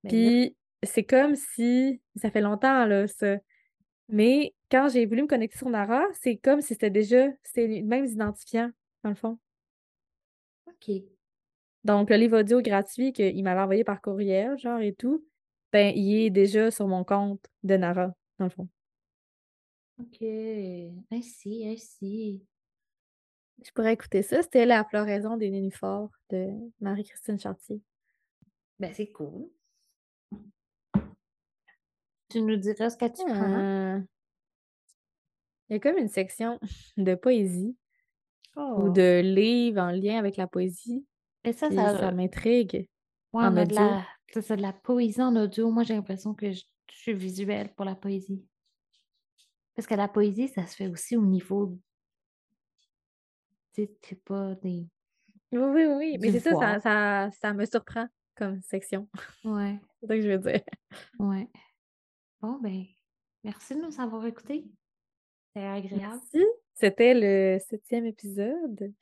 Ben Puis c'est comme si ça fait longtemps là ça, mais quand j'ai voulu me connecter sur Nara, c'est comme si c'était déjà c'était les mêmes identifiants, dans le fond. OK. Donc le livre audio gratuit qu'il m'avait envoyé par courriel, genre et tout, ben, il est déjà sur mon compte de Nara, dans le fond. OK. I see, I see. Je pourrais écouter ça, c'était La floraison des nénuphars de Marie-Christine Chartier. Ben, c'est cool. Tu nous diras ce que tu prends? Ah! Il y a comme une section [LAUGHS] de poésie ou Oh! de livres en lien avec la poésie, Et ça, ça ça m'intrigue. ouais, en audio. la c'est de la poésie en audio. Moi, j'ai l'impression que je je suis visuelle pour la poésie. Parce que la poésie, ça se fait aussi au niveau tu sais, pas des Oui, oui, oui, mais c'est ça, ça ça me surprend comme section. ouais, [LAUGHS] C'est ça que je veux dire. ouais. Bon, ben, merci de nous avoir écoutés. C'était agréable. Merci, c'était le 7e épisode.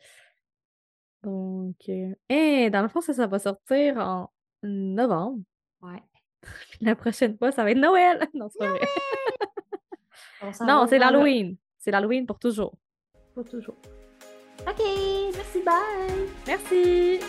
Donc, et dans le fond, ça, ça va sortir en novembre. Ouais. [LAUGHS] La prochaine fois, ça va être Noël! [LAUGHS] Non, c'est pas vrai. [LAUGHS] Non, c'est l'Halloween. C'est l'Halloween pour toujours. Pour toujours. OK, merci, bye! Merci!